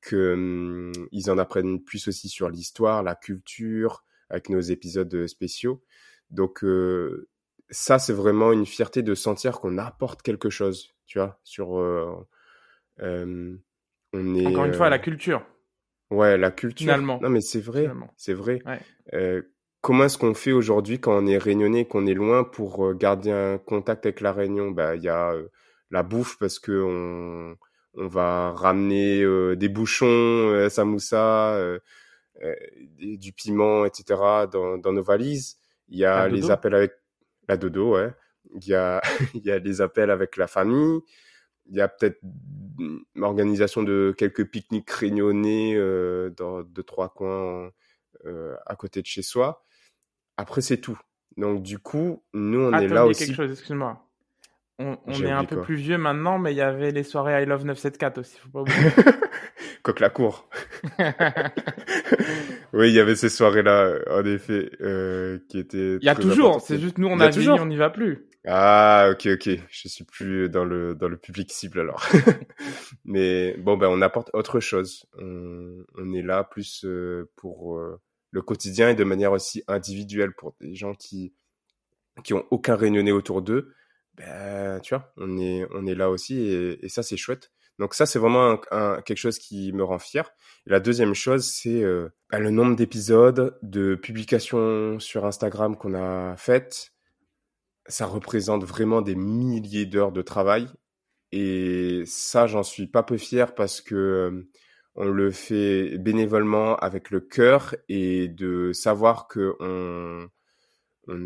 [SPEAKER 1] que hum, ils en apprennent plus aussi sur l'histoire, la culture, avec nos épisodes spéciaux. Donc euh, ça, c'est vraiment une fierté de sentir qu'on apporte quelque chose, tu vois, sur euh, euh, on est
[SPEAKER 2] Encore une fois, la culture.
[SPEAKER 1] Ouais, la culture.
[SPEAKER 2] Finalement.
[SPEAKER 1] Non, mais c'est vrai. C'est vrai.
[SPEAKER 2] Ouais.
[SPEAKER 1] Euh, comment est-ce qu'on fait aujourd'hui quand on est réunionnais, qu'on est loin pour euh, garder un contact avec la Réunion? Bah, il y a euh, la bouffe parce que on, on va ramener euh, des bouchons, samoussa, du piment, etc. dans, dans nos valises. Il y a
[SPEAKER 2] La
[SPEAKER 1] les
[SPEAKER 2] dodo.
[SPEAKER 1] appels avec la dodo, ouais. Il y a, il y a les appels avec la famille. Il y a peut-être l'organisation de quelques pique-niques réunionnais euh, dans deux, trois coins euh, à côté de chez soi. Après, c'est tout. Donc, du coup, nous, on
[SPEAKER 2] ah,
[SPEAKER 1] est là aussi.
[SPEAKER 2] quelque chose, excuse-moi. On, est un peu
[SPEAKER 1] quoi?
[SPEAKER 2] plus vieux maintenant, mais il y avait les soirées I Love 974 aussi, faut pas oublier.
[SPEAKER 1] Coque la cour. oui, il y avait ces soirées-là, en effet, euh, qui étaient.
[SPEAKER 2] Il y a toujours, c'est juste nous, on
[SPEAKER 1] a
[SPEAKER 2] a on n'y va plus.
[SPEAKER 1] Ah, ok, ok. Je suis plus dans le dans le public cible alors. Mais bon, ben on apporte autre chose. On, on est là plus euh, pour euh, le quotidien et de manière aussi individuelle pour des gens qui qui ont aucun réunionnais autour d'eux. Ben, tu vois, on est on est là aussi et, et ça c'est chouette. Donc ça c'est vraiment un, un- quelque chose qui me rend fier. Et la deuxième chose c'est euh, ben, le nombre d'épisodes, de publications sur Instagram qu'on a faites ça représente vraiment des milliers d'heures de travail. Et ça, j'en suis pas peu fier parce que euh, on le fait bénévolement avec le cœur et de savoir que on,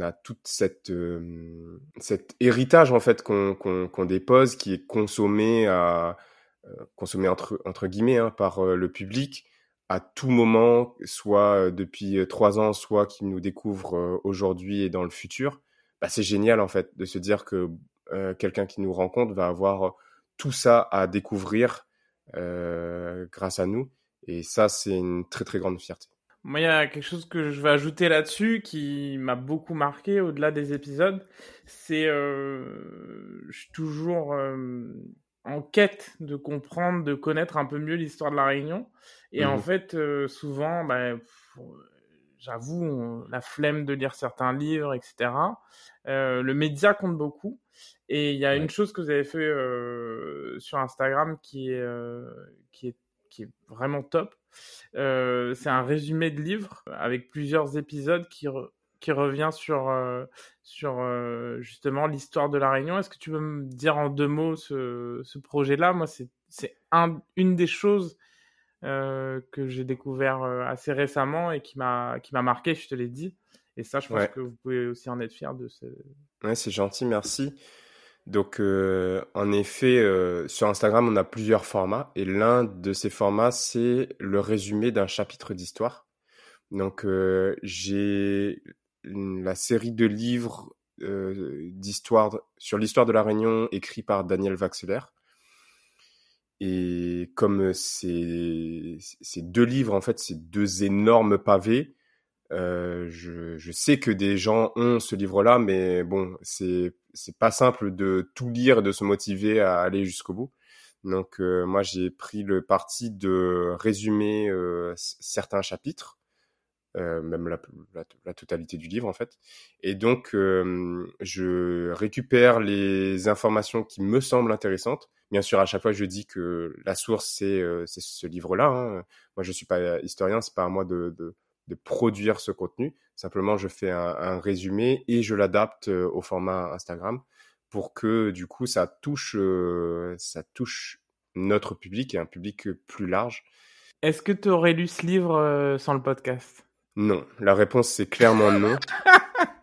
[SPEAKER 1] a toute cette euh, cet héritage en fait qu'on qu'on qu'on dépose qui est consommé à euh, consommé entre entre guillemets hein, par euh, le public à tout moment, soit depuis trois ans, soit qui nous découvre aujourd'hui et dans le futur bah, c'est génial en fait de se dire que quelqu'un qui nous rencontre va avoir tout ça à découvrir grâce à nous. Et ça, c'est une très très grande fierté.
[SPEAKER 2] Moi, il y a quelque chose que je vais ajouter là-dessus qui m'a beaucoup marqué au-delà des épisodes. C'est, euh, je suis toujours euh, en quête de comprendre, de connaître un peu mieux l'histoire de la Réunion. Et en mmh fait, euh, souvent, bah, j'avoue, la flemme de lire certains livres, etc. Euh, le média compte beaucoup. Et il y a une chose que vous avez fait sur Instagram qui est, qui est qui est vraiment top. Euh, c'est un résumé de livre avec plusieurs épisodes qui, qui revient sur, euh, sur euh, justement l'histoire de la Réunion. Est-ce que tu peux me dire en deux mots ce, ce projet-là? Moi, c'est un, une des choses que j'ai découvert assez récemment et qui m'a marqué, je te l'ai dit. Et ça, je pense que vous pouvez aussi en être fier de ce.
[SPEAKER 1] Ouais, c'est gentil, merci. Donc, euh, en effet, euh, sur Instagram, on a plusieurs formats. Et l'un de ces formats, c'est le résumé d'un chapitre d'histoire. Donc, euh, j'ai la série de livres d'histoire sur l'histoire de la Réunion écrit par Daniel Vaxeler. Et comme ces, deux livres, en fait, ces deux énormes pavés, euh, je, je, sais que des gens ont ce livre-là, mais bon, c'est c'est pas simple de tout lire et de se motiver à aller jusqu'au bout. Donc euh, moi j'ai pris le parti de résumer euh, certains chapitres, euh, même la, la, la, totalité du livre en fait. Et donc je récupère les informations qui me semblent intéressantes. Bien sûr, à chaque fois je dis que la source c'est c'est ce livre-là. Hein. Moi je suis pas historien, c'est pas à moi de, de de produire ce contenu. Simplement, je fais un, résumé et je l'adapte euh, au format Instagram pour que du coup ça touche, euh, ça touche notre public et un public plus large.
[SPEAKER 2] Est-ce que tu aurais lu ce livre euh, sans le podcast?
[SPEAKER 1] Non, la réponse c'est clairement non.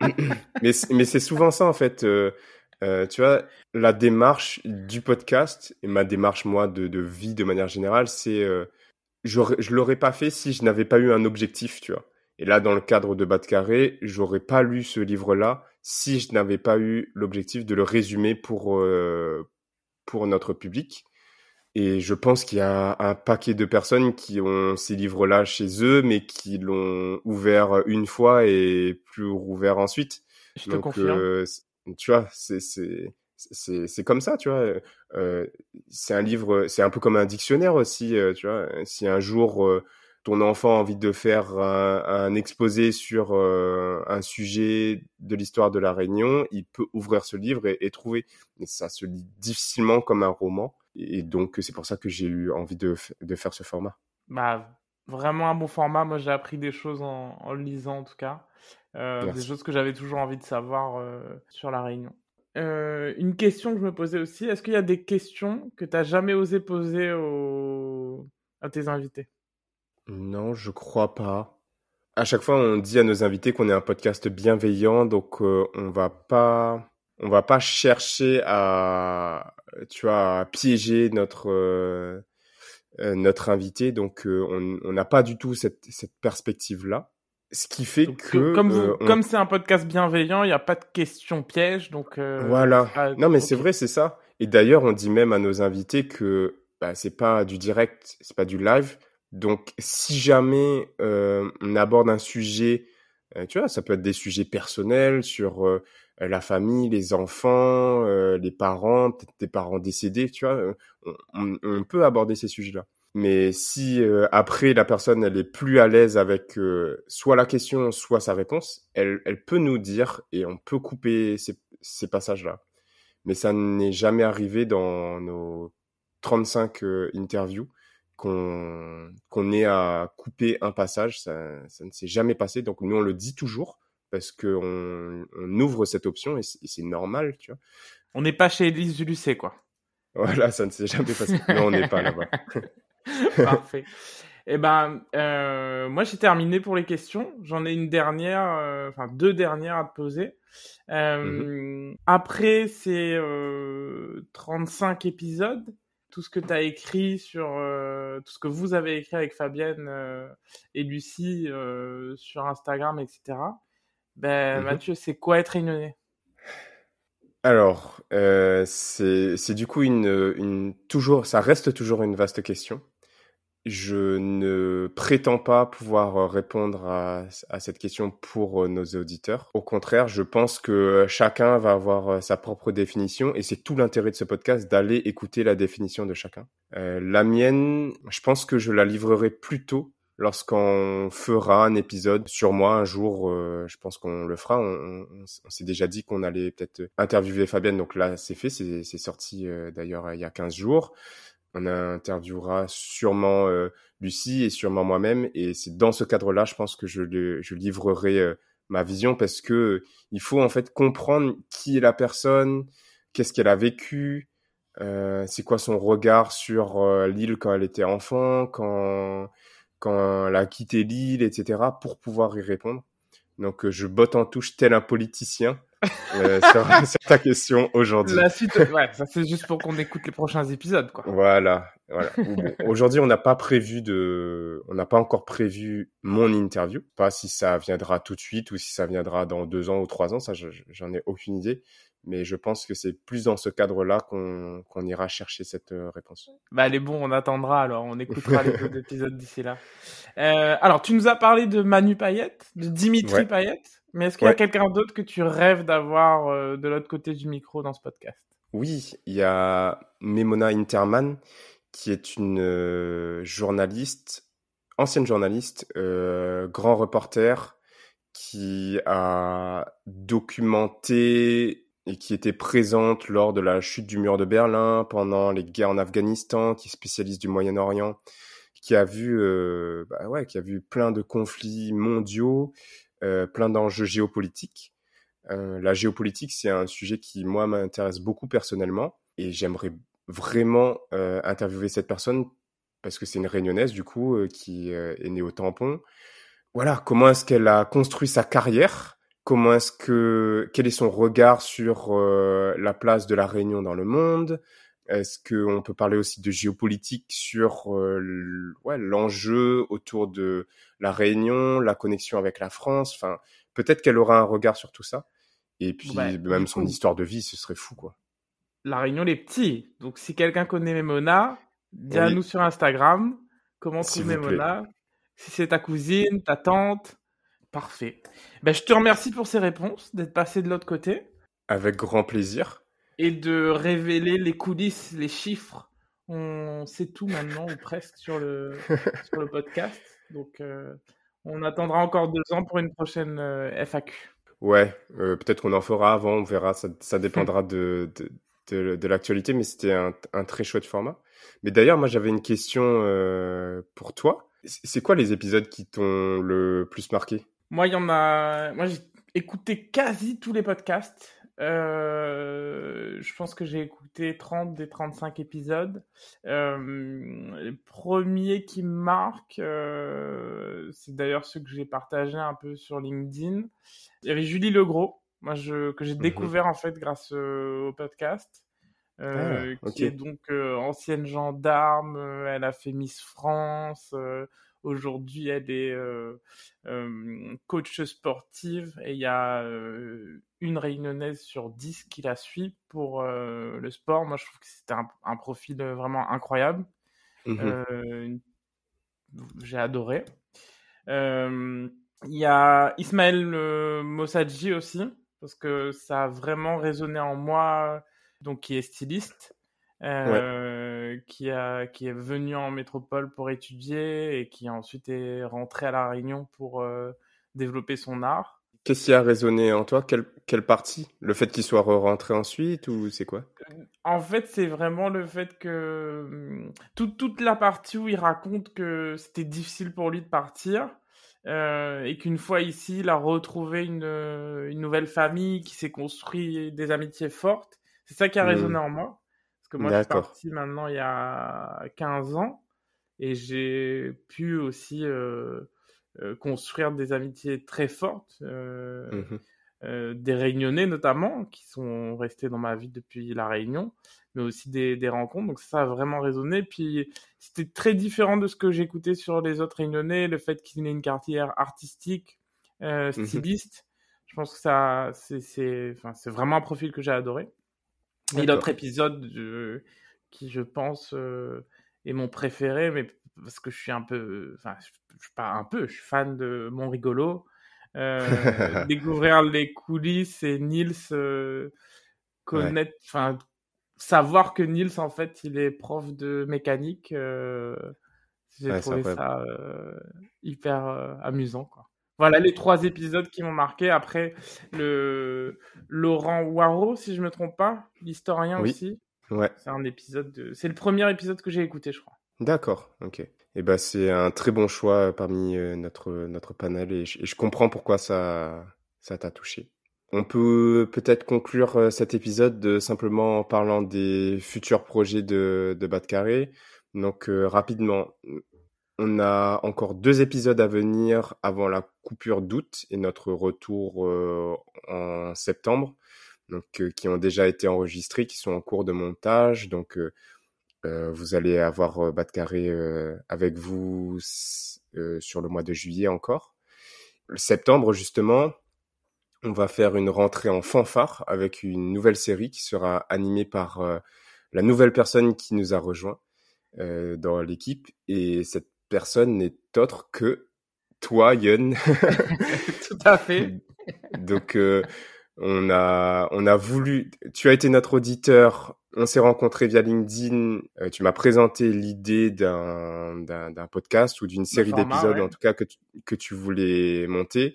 [SPEAKER 1] mais mais c'est souvent ça en fait. tu vois, la démarche du podcast et ma démarche moi de, de vie de manière générale, c'est je l'aurais pas fait si je n'avais pas eu un objectif, tu vois. Et là, dans le cadre de Bas de Carré, j'aurais pas lu ce livre-là si je n'avais pas eu l'objectif de le résumer pour, euh, pour notre public. Et je pense qu'il y a un paquet de personnes qui ont ces livres-là chez eux, mais qui l'ont ouvert une fois et plus rouvert ensuite.
[SPEAKER 2] Je te confirme. Euh,
[SPEAKER 1] tu vois, c'est c'est comme ça, tu vois. Euh, c'est un livre, c'est un peu comme un dictionnaire aussi, euh, tu vois. Si un jour euh, ton enfant a envie de faire un, un exposé sur euh, un sujet de l'histoire de la Réunion, il peut ouvrir ce livre et, et, trouver. Mais ça se lit difficilement comme un roman, et donc c'est pour ça que j'ai eu envie de, de faire ce format.
[SPEAKER 2] Bah vraiment un bon format. Moi j'ai appris des choses en, en le lisant en tout cas. des choses que j'avais toujours envie de savoir sur la Réunion. Euh, une question que je me posais aussi, est-ce qu'il y a des questions que tu n'as jamais osé poser aux... à tes invités?
[SPEAKER 1] Non, je crois pas. À chaque fois, on dit à nos invités qu'on est un podcast bienveillant, donc euh, on va pas, on va pas chercher à, tu vois, à piéger notre euh, notre invité. Donc, on n'a pas du tout cette cette perspective là. Ce qui fait que
[SPEAKER 2] comme euh, comme c'est un podcast bienveillant, il n'y a pas de questions pièges, donc euh,
[SPEAKER 1] voilà. non, mais c'est vrai, c'est ça. Et d'ailleurs, on dit même à nos invités que bah, c'est pas du direct, c'est pas du live. Donc, si jamais euh, on aborde un sujet, tu vois, ça peut être des sujets personnels sur la famille, les enfants, les parents, peut-être des parents décédés, tu vois, on, on peut aborder ces sujets-là. Mais si euh, après la personne elle est plus à l'aise avec euh, soit la question soit sa réponse, elle, elle peut nous dire et on peut couper ces, ces passages-là. Mais ça n'est jamais arrivé dans nos 35 euh, interviews qu'on qu'on ait à couper un passage. Ça, ça ne s'est jamais passé. Donc nous on le dit toujours parce qu'on on ouvre cette option et c'est normal, tu vois.
[SPEAKER 2] On n'est pas chez Elise Lucet, quoi.
[SPEAKER 1] Voilà, ça ne s'est jamais passé. non, on n'est pas là-bas.
[SPEAKER 2] Parfait. Eh ben, euh, moi j'ai terminé pour les questions. J'en ai une dernière, euh, enfin deux dernières à te poser. Euh, mm-hmm. Après ces 35 épisodes, tout ce que tu as écrit sur tout ce que vous avez écrit avec Fabienne et Lucie sur Instagram, etc. Ben, mm-hmm. Mathieu, c'est quoi être réunionnais?
[SPEAKER 1] Alors, euh, c'est c'est du coup une, une toujours ça reste toujours une vaste question. Je ne prétends pas pouvoir répondre à, à cette question pour nos auditeurs. Au contraire, je pense que chacun va avoir sa propre définition et c'est tout l'intérêt de ce podcast d'aller écouter la définition de chacun. Euh, la mienne, je pense que je la livrerai plutôt lorsqu'on fera un épisode sur moi un jour, euh, je pense qu'on le fera. On, s'est déjà dit qu'on allait peut-être interviewer Fabienne, donc là c'est fait, c'est sorti euh, d'ailleurs il y a 15 jours. On interviewera sûrement euh, Lucie et sûrement moi-même, et c'est dans ce cadre-là, je pense que je, je livrerai ma vision parce que il faut en fait comprendre qui est la personne, qu'est-ce qu'elle a vécu, c'est quoi son regard sur l'île quand elle était enfant, quand quand elle a quitté l'île, etc., pour pouvoir y répondre. Donc, euh, je botte en touche tel un politicien euh, sur, ta question aujourd'hui.
[SPEAKER 2] La suite, ouais, ça c'est juste pour qu'on écoute les prochains épisodes, quoi.
[SPEAKER 1] Voilà. voilà. aujourd'hui, on n'a pas prévu de, on n'a pas encore prévu mon interview. Pas si ça viendra tout de suite ou si ça viendra dans deux ans ou trois ans. Ça, j'en ai aucune idée mais je pense que c'est plus dans ce cadre-là qu'on ira chercher cette euh, réponse.
[SPEAKER 2] Bah, elle est bon, on attendra alors, on écoutera les autres épisodes d'ici là. Euh, alors, tu nous as parlé de Manu Payette, de Dimitri Payette, mais est-ce qu'il y a quelqu'un d'autre que tu rêves d'avoir euh, de l'autre côté du micro dans ce podcast?
[SPEAKER 1] Oui, il y a Memona Interman, qui est une journaliste, ancienne journaliste, grand reporter, qui a documenté et qui était présente lors de la chute du mur de Berlin, pendant les guerres en Afghanistan, qui est spécialiste du Moyen-Orient, qui a vu, euh, bah ouais, qui a vu plein de conflits mondiaux, euh, plein d'enjeux géopolitiques. Euh, la géopolitique, c'est un sujet qui moi m'intéresse beaucoup personnellement, et j'aimerais vraiment interviewer cette personne parce que c'est une réunionnaise du coup qui est née au tampon. Voilà, comment est-ce qu'elle a construit sa carrière Comment est-ce que quel est son regard sur euh, la place de la Réunion dans le monde? Est-ce qu'on peut parler aussi de géopolitique sur euh, ouais, l'enjeu autour de la Réunion, la connexion avec la France? Enfin, peut-être qu'elle aura un regard sur tout ça. Et puis même son histoire de vie, ce serait fou quoi.
[SPEAKER 2] La Réunion les petits. Donc si quelqu'un connaît Memona, dis-nous sur Instagram comment trouver Memona. Si c'est ta cousine, ta tante, Parfait. Ben, je te remercie pour ces réponses, d'être passé de l'autre côté.
[SPEAKER 1] Avec grand plaisir.
[SPEAKER 2] Et de révéler les coulisses, les chiffres. On sait tout maintenant, ou presque, sur le, sur le podcast. Donc, euh, on attendra encore deux ans pour une prochaine euh, FAQ.
[SPEAKER 1] Ouais, euh, peut-être qu'on en fera avant, on verra. Ça, ça dépendra de, de, de, de l'actualité, mais c'était un, un, très chouette format. Mais d'ailleurs, moi, j'avais une question pour toi. C'est quoi les épisodes qui t'ont le plus marqué?
[SPEAKER 2] Moi, il y en a. Moi, j'ai écouté quasi tous les podcasts. Euh, je pense que j'ai écouté 30 des 35 épisodes. Euh, le premier qui me marque, euh, c'est d'ailleurs ceux que j'ai partagé un peu sur LinkedIn. Il y avait Julie Legros, moi je, que j'ai mhm. découvert en fait grâce au podcast. Ah, qui est donc ancienne gendarme, elle a fait Miss France, Aujourd'hui, elle est euh, euh, coach sportive et il y a euh, une réunionnaise sur dix qui la suit pour le sport. Moi, je trouve que c'était un, profil vraiment incroyable. Mmh j'ai adoré. Il y a Ismaël Mossadji aussi, parce que ça a vraiment résonné en moi, donc qui est styliste. Euh, qui, a, qui est venu en métropole pour étudier et qui ensuite est rentré à La Réunion pour euh, développer son art.
[SPEAKER 1] Qu'est-ce qui a résonné en toi? Quelle, quelle partie? Le fait qu'il soit rentré ensuite ou c'est quoi?
[SPEAKER 2] En fait, c'est vraiment le fait que hum, toute, toute la partie où il raconte que c'était difficile pour lui de partir. Euh, et qu'une fois ici, il a retrouvé une, une nouvelle famille, qui s'est construit des amitiés fortes. C'est ça qui a mmh. résonné en moi que moi, je suis parti maintenant il y a 15 ans et j'ai pu aussi euh, euh, construire des amitiés très fortes, euh, mmh des Réunionnais notamment, qui sont restés dans ma vie depuis la Réunion, mais aussi des, des rencontres. Donc ça a vraiment résonné. Puis c'était très différent de ce que j'écoutais sur les autres Réunionnais, le fait qu'ils aient une carrière artistique, mmh styliste Je pense que ça, c'est, enfin, c'est vraiment un profil que j'ai adoré. Et l'autre épisode qui, je pense, est mon préféré, mais parce que je suis un peu, enfin, je suis pas un peu, je suis fan de Mon Rigolo. découvrir les coulisses et Nils connaître, enfin, savoir que Nils, en fait, il est prof de mécanique, euh, j'ai trouvé ça euh, hyper euh, amusant, quoi. Voilà les trois épisodes qui m'ont marqué. Après, le Laurent Waro, si je me trompe pas, l'historien aussi.
[SPEAKER 1] Ouais.
[SPEAKER 2] C'est un épisode de... C'est le premier épisode que j'ai écouté, je crois.
[SPEAKER 1] D'accord, ok. Eh ben c'est un très bon choix parmi notre notre panel et je, et je comprends pourquoi ça ça t'a touché. On peut peut-être conclure euh, cet épisode de, simplement en parlant des futurs projets de, de Carré. Donc euh, rapidement, on a encore deux épisodes à venir avant la coupure d'août et notre retour euh, en septembre, donc qui ont déjà été enregistrés, qui sont en cours de montage. Donc vous allez avoir Bas Carré avec vous sur le mois de juillet encore. Le septembre justement, on va faire une rentrée en fanfare avec une nouvelle série qui sera animée par euh, la nouvelle personne qui nous a rejoint euh, dans l'équipe. Et cette personne n'est autre que toi, Yon.
[SPEAKER 2] Tout à fait.
[SPEAKER 1] Donc, euh, on a, on a voulu. Tu as été notre auditeur. On s'est rencontré via LinkedIn. tu m'as présenté l'idée d'un, d'un, podcast ou d'une série d'épisodes, en tout cas que que tu voulais monter.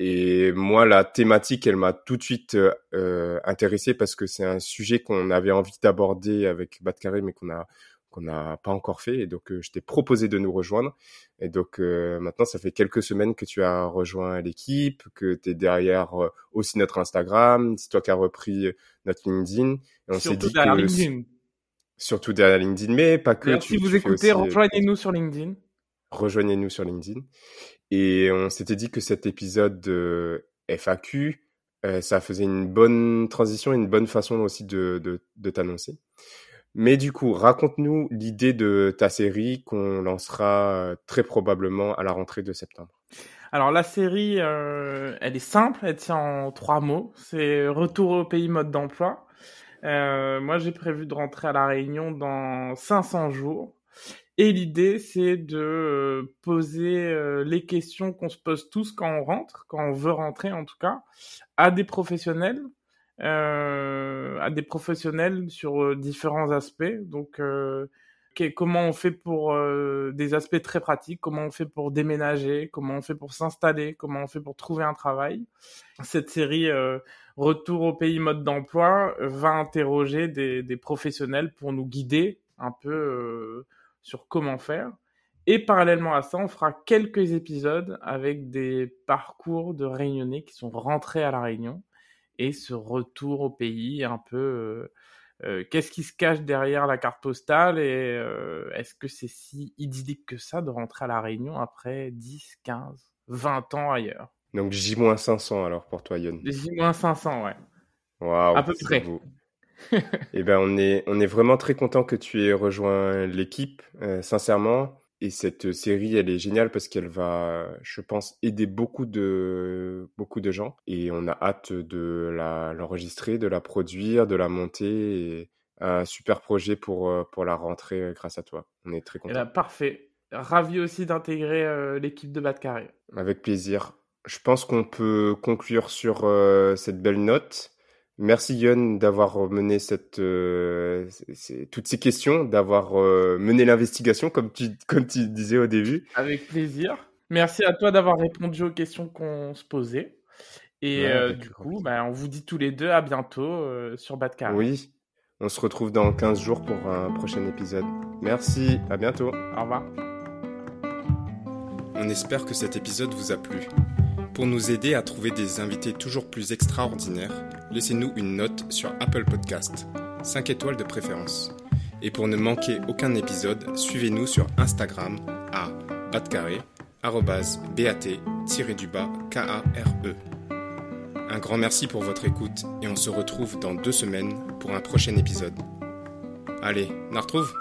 [SPEAKER 1] Et moi, la thématique, elle m'a tout de suite euh, euh intéressé parce que c'est un sujet qu'on avait envie d'aborder avec Batcarré, mais qu'on a qu'on n'a pas encore fait. Et donc, euh, je t'ai proposé de nous rejoindre. Et donc, euh, maintenant, ça fait quelques semaines que tu as rejoint l'équipe, que tu es derrière aussi notre Instagram. C'est toi qui as repris notre LinkedIn.
[SPEAKER 2] Et on s'est dit derrière LinkedIn.
[SPEAKER 1] Surtout derrière LinkedIn, mais pas que.
[SPEAKER 2] si vous écoutez, rejoignez-nous sur LinkedIn.
[SPEAKER 1] Rejoignez-nous sur LinkedIn. Et on s'était dit que cet épisode de FAQ, euh, ça faisait une bonne transition, une bonne façon aussi de, de, de t'annoncer. Mais du coup, raconte-nous l'idée de ta série qu'on lancera euh, très probablement à la rentrée de septembre.
[SPEAKER 2] Alors la série, euh, elle est simple, elle tient en trois mots. C'est Retour au pays mode d'emploi. Euh, moi, j'ai prévu de rentrer à la Réunion dans 500 jours. Et l'idée, c'est de poser les questions qu'on se pose tous quand on rentre, quand on veut rentrer en tout cas, à des professionnels, à des professionnels sur euh, différents aspects. Donc, comment on fait pour des aspects très pratiques, comment on fait pour déménager, comment on fait pour s'installer, comment on fait pour trouver un travail? Cette série Retour au pays mode d'emploi va interroger des, professionnels pour nous guider un peu sur comment faire. Et parallèlement à ça, on fera quelques épisodes avec des parcours de réunionnais qui sont rentrés à la Réunion et ce retour au pays un peu. Euh, euh, qu'est-ce qui se cache derrière la carte postale et euh, est-ce que c'est si idyllique que ça de rentrer à la Réunion après 10, 15, 20 ans ailleurs?
[SPEAKER 1] Donc J-500 alors pour toi, Yon
[SPEAKER 2] J-500, ouais.
[SPEAKER 1] Waouh.
[SPEAKER 2] À peu près
[SPEAKER 1] eh ben, on est, on est vraiment très content que tu aies rejoint l'équipe, euh, sincèrement. Et cette série, elle est géniale parce qu'elle va, je pense, aider beaucoup de, beaucoup de gens. Et on a hâte de l'enregistrer, de la produire, de la monter. Et un super projet pour, euh, pour la rentrée euh, grâce à toi. On est très content.
[SPEAKER 2] parfait. Ravi aussi d'intégrer l'équipe de Bas Carré.
[SPEAKER 1] Avec plaisir. Je pense qu'on peut conclure sur cette belle note. Merci Yon d'avoir mené cette, euh, toutes ces questions, d'avoir euh, mené l'investigation comme tu, comme tu disais au début.
[SPEAKER 2] Avec plaisir. Merci à toi d'avoir répondu aux questions qu'on se posait. Et euh, du coup, bah, on vous dit tous les deux à bientôt sur Badcar.
[SPEAKER 1] Oui, on se retrouve dans 15 jours pour un prochain épisode. Merci, à bientôt.
[SPEAKER 2] Au revoir.
[SPEAKER 3] On espère que cet épisode vous a plu. Pour nous aider à trouver des invités toujours plus extraordinaires, laissez-nous une note sur Apple Podcast, 5 étoiles de préférence. Et pour ne manquer aucun épisode, suivez-nous sur Instagram à batcarré, bat-du-bas K-A-R-E. Un grand merci pour votre écoute et on se retrouve dans deux semaines pour un prochain épisode. Allez, on retrouve?